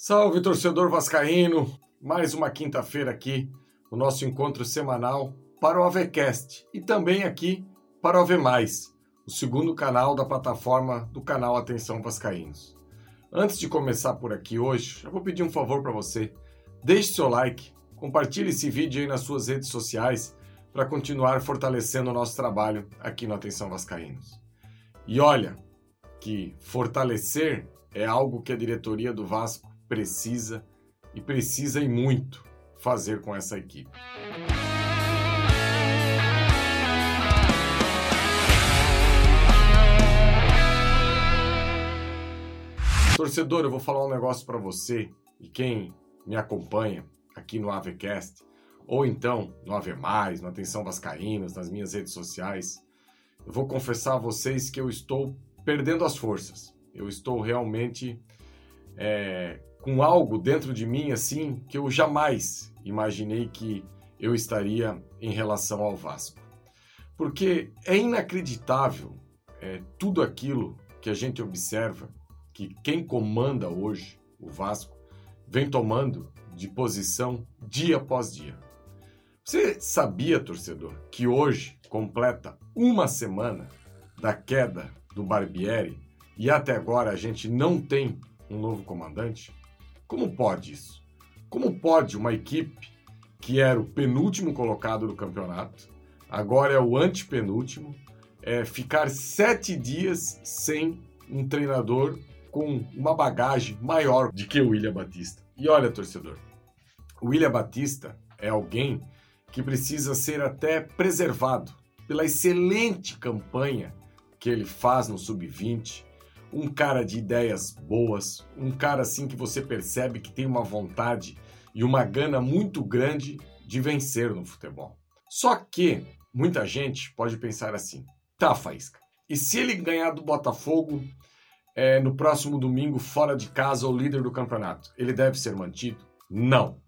Salve torcedor vascaíno! Mais uma quinta-feira aqui, o nosso encontro semanal para o AVCast e também aqui para o AV+, o segundo canal da plataforma do canal Atenção Vascaínos. Antes de começar por aqui hoje, eu vou pedir um favor para você. Deixe seu like, compartilhe esse vídeo aí nas suas redes sociais para continuar fortalecendo o nosso trabalho aqui no Atenção Vascaínos. E olha que fortalecer é algo que a diretoria do Vasco precisa e precisa e muito fazer com essa equipe. Torcedor, eu vou falar um negócio para você e quem me acompanha aqui no AVCast, ou então no AV+, no Atenção Vascaínos, nas minhas redes sociais, eu vou confessar a vocês que eu estou perdendo as forças. Eu estou realmente é, com algo dentro de mim assim que eu jamais imaginei que eu estaria em relação ao Vasco. Porque é inacreditável é, tudo aquilo que a gente observa que quem comanda hoje o Vasco vem tomando de posição dia após dia. Você sabia, torcedor, que hoje completa uma semana da queda do Barbieri e até agora a gente não tem um novo comandante? Como pode isso? Como pode uma equipe que era o penúltimo colocado do campeonato, agora é o antepenúltimo, é, ficar sete dias sem um treinador com uma bagagem maior de que o William Batista. E olha, torcedor, o William Batista é alguém que precisa ser até preservado pela excelente campanha que ele faz no sub-20, um cara de ideias boas, um cara assim que você percebe que tem uma vontade e uma gana muito grande de vencer no futebol. Só que muita gente pode pensar assim: tá, Faísca, e se ele ganhar do Botafogo é, no próximo domingo, fora de casa, o líder do campeonato, ele deve ser mantido? Não.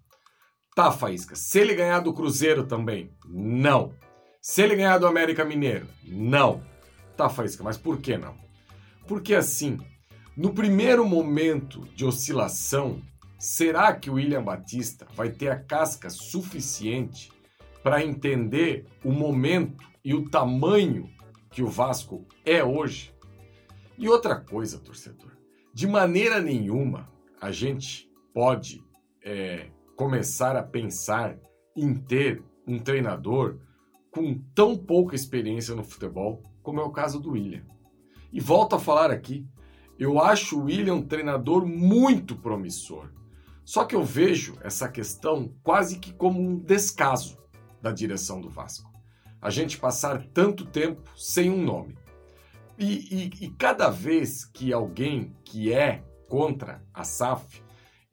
Tá, Faísca, se ele ganhar do Cruzeiro também? Não. Se ele ganhar do América Mineiro? Não. Tá, Faísca, mas por que não? Porque assim, no primeiro momento de oscilação, será que o William Batista vai ter a casca suficiente para entender o momento e o tamanho que o Vasco é hoje? E outra coisa, torcedor, de maneira nenhuma a gente pode é, começar a pensar em ter um treinador com tão pouca experiência no futebol como é o caso do William. E volto a falar aqui, eu acho o William um treinador muito promissor. Só que eu vejo essa questão quase que como um descaso da direção do Vasco. A gente passar tanto tempo sem um nome. E, e, e cada vez que alguém que é contra a SAF,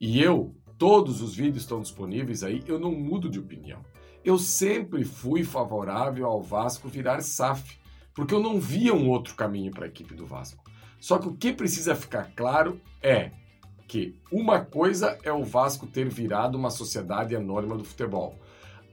e eu, todos os vídeos estão disponíveis aí, eu não mudo de opinião. Eu sempre fui favorável ao Vasco virar SAF porque eu não via um outro caminho para a equipe do Vasco. Só que o que precisa ficar claro é que uma coisa é o Vasco ter virado uma sociedade anônima do futebol.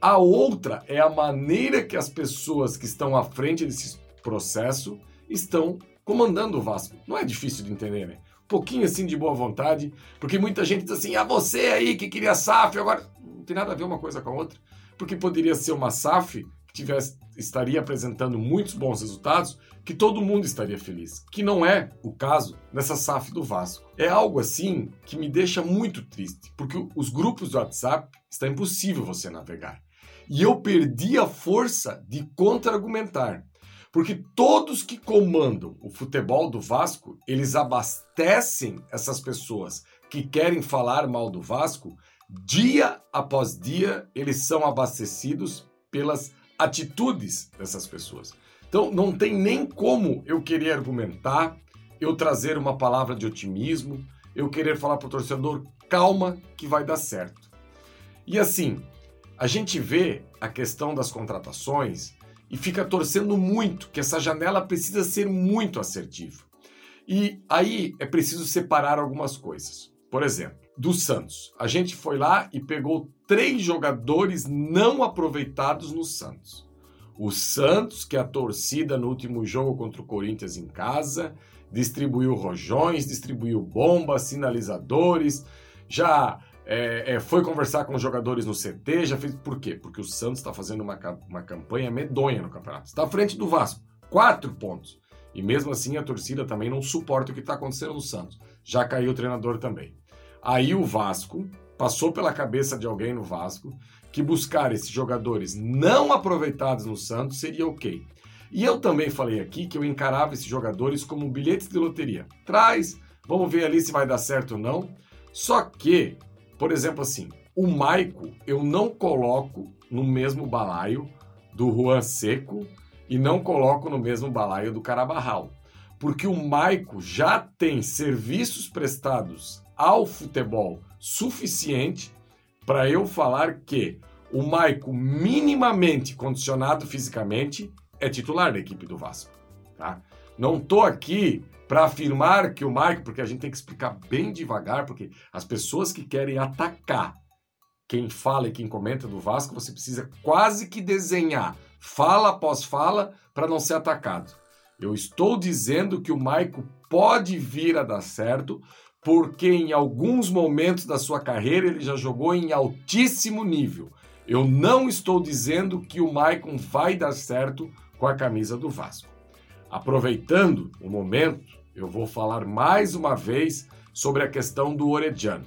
A outra é a maneira que as pessoas que estão à frente desse processo estão comandando o Vasco. Não é difícil de entender, né? Um pouquinho assim de boa vontade, porque muita gente diz assim: ah, você aí que queria SAF, agora não tem nada a ver uma coisa com a outra. Porque poderia ser uma SAF tivesse, estaria apresentando muitos bons resultados, que todo mundo estaria feliz. Que não é o caso nessa SAF do Vasco. É algo assim que me deixa muito triste, porque os grupos do WhatsApp está impossível você navegar. E eu perdi a força de contra-argumentar. Porque todos que comandam o futebol do Vasco, eles abastecem essas pessoas que querem falar mal do Vasco, dia após dia eles são abastecidos pelas atitudes dessas pessoas. Então, não tem nem como eu querer argumentar, eu trazer uma palavra de otimismo, eu querer falar para o torcedor, calma que vai dar certo. E assim, a gente vê a questão das contratações e fica torcendo muito que essa janela precisa ser muito assertiva. E aí é preciso separar algumas coisas. Por exemplo, do Santos. A gente foi lá e pegou três jogadores não aproveitados no Santos. O Santos, que é a torcida no último jogo contra o Corinthians em casa, distribuiu rojões, distribuiu bombas, sinalizadores, já é, é, foi conversar com os jogadores no CT, já fez. Por quê? Porque o Santos está fazendo uma, uma campanha medonha no campeonato. Está à frente do Vasco, quatro pontos. E mesmo assim a torcida também não suporta o que está acontecendo no Santos. Já caiu o treinador também. Aí o Vasco passou pela cabeça de alguém no Vasco que buscar esses jogadores não aproveitados no Santos seria ok. E eu também falei aqui que eu encarava esses jogadores como bilhetes de loteria. Traz, vamos ver ali se vai dar certo ou não. Só que, por exemplo, assim, o Maico eu não coloco no mesmo balaio do Juan Seco e não coloco no mesmo balaio do Carabarral. Porque o Maico já tem serviços prestados ao futebol suficiente para eu falar que o Maico, minimamente condicionado fisicamente, é titular da equipe do Vasco. Tá? Não tô aqui para afirmar que o Maico, porque a gente tem que explicar bem devagar, porque as pessoas que querem atacar quem fala e quem comenta do Vasco, você precisa quase que desenhar fala após fala para não ser atacado. Eu estou dizendo que o Maico pode vir a dar certo, porque em alguns momentos da sua carreira ele já jogou em altíssimo nível. Eu não estou dizendo que o Maicon vai dar certo com a camisa do Vasco. Aproveitando o momento, eu vou falar mais uma vez sobre a questão do Orediano.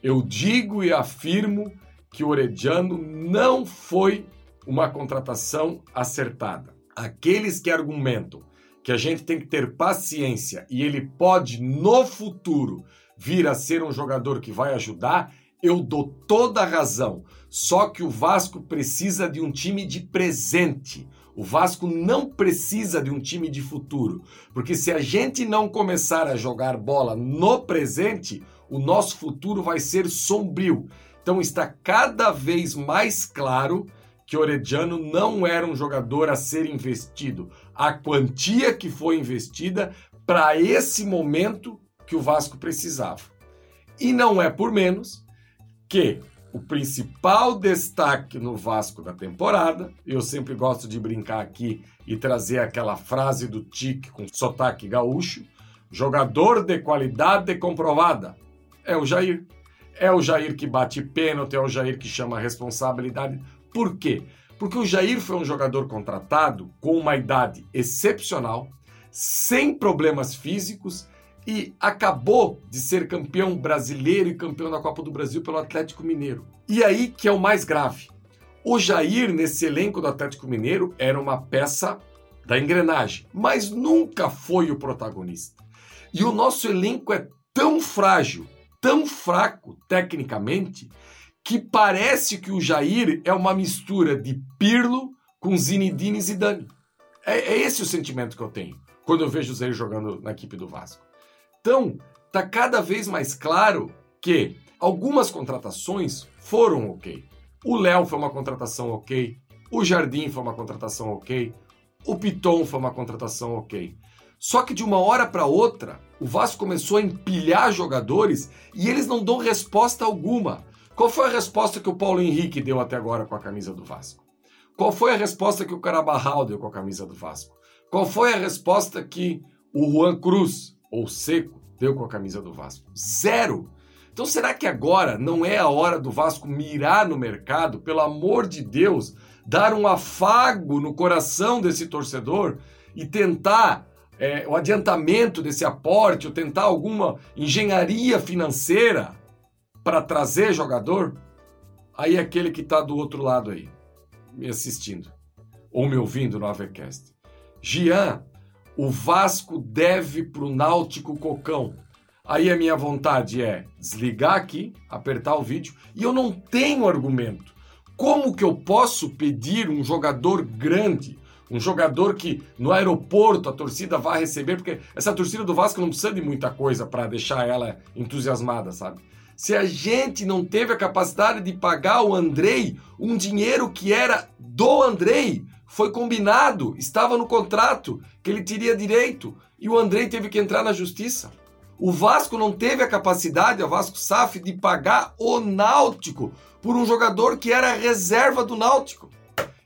Eu digo e afirmo que o Orediano não foi uma contratação acertada. Aqueles que argumentam que a gente tem que ter paciência e ele pode, no futuro, vir a ser um jogador que vai ajudar, eu dou toda a razão. Só que o Vasco precisa de um time de presente. O Vasco não precisa de um time de futuro. Porque se a gente não começar a jogar bola no presente, o nosso futuro vai ser sombrio. Então está cada vez mais claro que Orediano não era um jogador a ser investido. A quantia que foi investida para esse momento que o Vasco precisava. E não é por menos que o principal destaque no Vasco da temporada, eu sempre gosto de brincar aqui e trazer aquela frase do Tique com sotaque gaúcho, jogador de qualidade comprovada, é o Jair. É o Jair que bate pênalti, é o Jair que chama a responsabilidade. Por quê? Porque o Jair foi um jogador contratado com uma idade excepcional, sem problemas físicos e acabou de ser campeão brasileiro e campeão da Copa do Brasil pelo Atlético Mineiro. E aí que é o mais grave. O Jair, nesse elenco do Atlético Mineiro, era uma peça da engrenagem, mas nunca foi o protagonista. E o nosso elenco é tão frágil, tão fraco tecnicamente, que parece que o Jair é uma mistura de Pirlo com Zinedine Zidane. É, é esse o sentimento que eu tenho quando eu vejo o Jair jogando na equipe do Vasco. Então, tá cada vez mais claro que algumas contratações foram ok. O Léo foi uma contratação ok, o Jardim foi uma contratação ok, o Piton foi uma contratação ok. Só que de uma hora para outra, o Vasco começou a empilhar jogadores e eles não dão resposta alguma. Qual foi a resposta que o Paulo Henrique deu até agora com a camisa do Vasco? Qual foi a resposta que o Carabarral deu com a camisa do Vasco? Qual foi a resposta que o Juan Cruz, ou Seco, deu com a camisa do Vasco? Zero! Então será que agora não é a hora do Vasco mirar no mercado, pelo amor de Deus, dar um afago no coração desse torcedor e tentar é, o adiantamento desse aporte, ou tentar alguma engenharia financeira para trazer jogador, aí é aquele que está do outro lado aí, me assistindo, ou me ouvindo no Avercast. Gian, o Vasco deve para o Náutico Cocão. Aí a minha vontade é desligar aqui, apertar o vídeo, e eu não tenho argumento. Como que eu posso pedir um jogador grande, um jogador que no aeroporto a torcida vai receber, porque essa torcida do Vasco não precisa de muita coisa para deixar ela entusiasmada, sabe? Se a gente não teve a capacidade de pagar o Andrei um dinheiro que era do Andrei, foi combinado, estava no contrato que ele teria direito e o Andrei teve que entrar na justiça. O Vasco não teve a capacidade, o Vasco SAF, de pagar o Náutico por um jogador que era reserva do Náutico.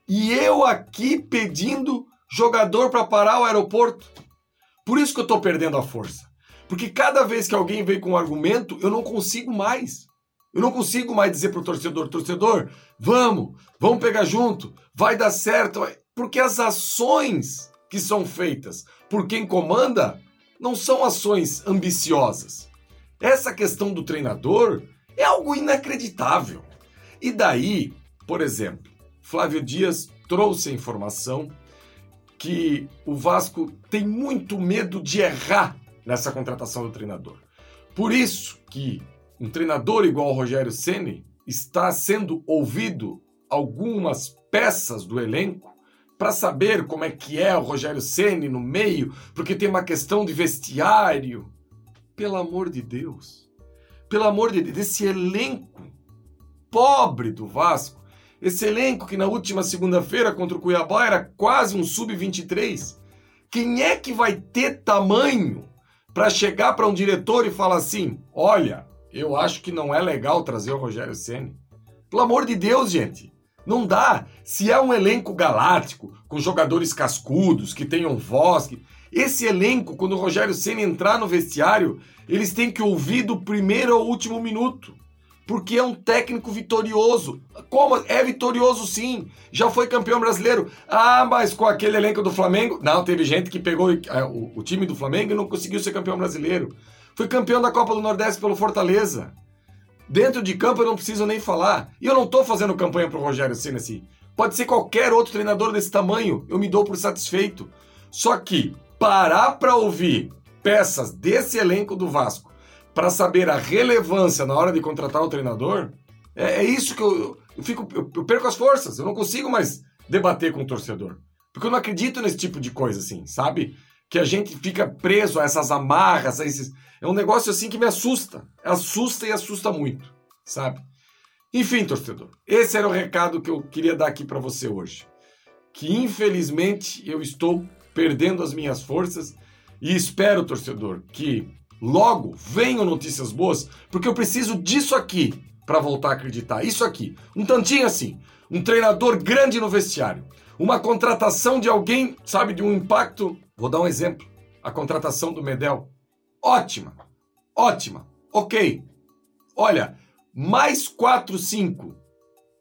E eu aqui pedindo jogador para parar o aeroporto. Por isso que eu estou perdendo a força. Porque cada vez que alguém vem com um argumento, eu não consigo mais. Eu não consigo mais dizer pro torcedor, torcedor, vamos, vamos pegar junto, vai dar certo. Porque as ações que são feitas por quem comanda não são ações ambiciosas. Essa questão do treinador é algo inacreditável. E daí, por exemplo, Flávio Dias trouxe a informação que o Vasco tem muito medo de errar nessa contratação do treinador. Por isso que um treinador igual ao Rogério Ceni está sendo ouvido algumas peças do elenco para saber como é que é o Rogério Ceni no meio, porque tem uma questão de vestiário. Pelo amor de Deus. Pelo amor de Deus, esse elenco pobre do Vasco, esse elenco que na última segunda-feira contra o Cuiabá era quase um sub-23, quem é que vai ter tamanho para chegar para um diretor e falar assim: "Olha, eu acho que não é legal trazer o Rogério Ceni"? Pelo amor de Deus, gente. Não dá. Se é um elenco galáctico, com jogadores cascudos, que tenham voz, que... esse elenco, quando o Rogério Senna entrar no vestiário, eles têm que ouvir do primeiro ao último minuto. Porque é um técnico vitorioso. Como? É vitorioso sim. Já foi campeão brasileiro. Ah, mas com aquele elenco do Flamengo. Não, teve gente que pegou é, o, time do Flamengo e não conseguiu ser campeão brasileiro. Foi campeão da Copa do Nordeste pelo Fortaleza. Dentro de campo eu não preciso nem falar. E eu não estou fazendo campanha para o Rogério Senna assim. Pode ser qualquer outro treinador desse tamanho, eu me dou por satisfeito. Só que parar para ouvir peças desse elenco do Vasco para saber a relevância na hora de contratar o treinador, é, é isso que eu, eu fico, eu, eu, perco as forças. Eu não consigo mais debater com o torcedor. Porque eu não acredito nesse tipo de coisa assim, sabe? Que a gente fica preso a essas amarras, a esses, é um negócio assim que me assusta. Assusta e assusta muito, sabe? Enfim, torcedor, esse era o recado que eu queria dar aqui para você hoje. Que infelizmente eu estou perdendo as minhas forças e espero, torcedor, que logo venham notícias boas, porque eu preciso disso aqui para voltar a acreditar. Isso aqui, um tantinho assim, um treinador grande no vestiário, uma contratação de alguém, sabe, de um impacto. Vou dar um exemplo: a contratação do Medel ótima, ótima, ok. Olha, mais 4, 5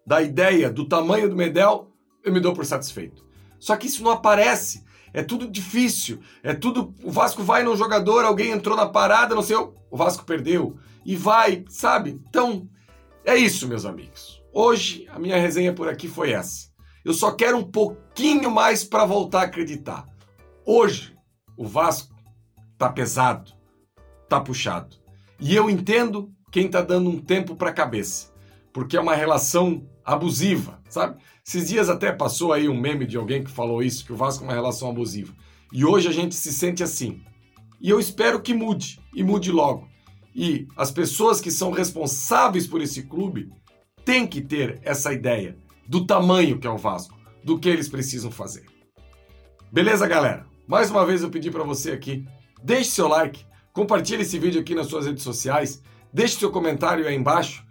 da ideia do tamanho do Medel, eu me dou por satisfeito. Só que isso não aparece. É tudo difícil. É tudo. O Vasco vai no jogador, alguém entrou na parada, não sei. O Vasco perdeu. E vai, sabe? Então, é isso, meus amigos. Hoje, a minha resenha por aqui foi essa. Eu só quero um pouquinho mais para voltar a acreditar. Hoje, o Vasco tá pesado tá puxado. E eu entendo quem tá dando um tempo para a cabeça, porque é uma relação abusiva, sabe? Esses dias até passou aí um meme de alguém que falou isso, que o Vasco é uma relação abusiva. E hoje a gente se sente assim. E eu espero que mude, e mude logo. E as pessoas que são responsáveis por esse clube têm que ter essa ideia do tamanho que é o Vasco, do que eles precisam fazer. Beleza, galera? Mais uma vez eu pedi para você aqui, deixe seu like, Compartilhe esse vídeo aqui nas suas redes sociais, deixe seu comentário aí embaixo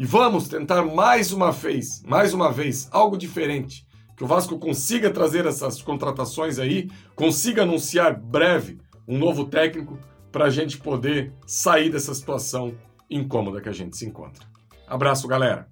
e vamos tentar mais uma vez, mais uma vez, algo diferente. Que o Vasco consiga trazer essas contratações aí, consiga anunciar breve um novo técnico para a gente poder sair dessa situação incômoda que a gente se encontra. Abraço, galera!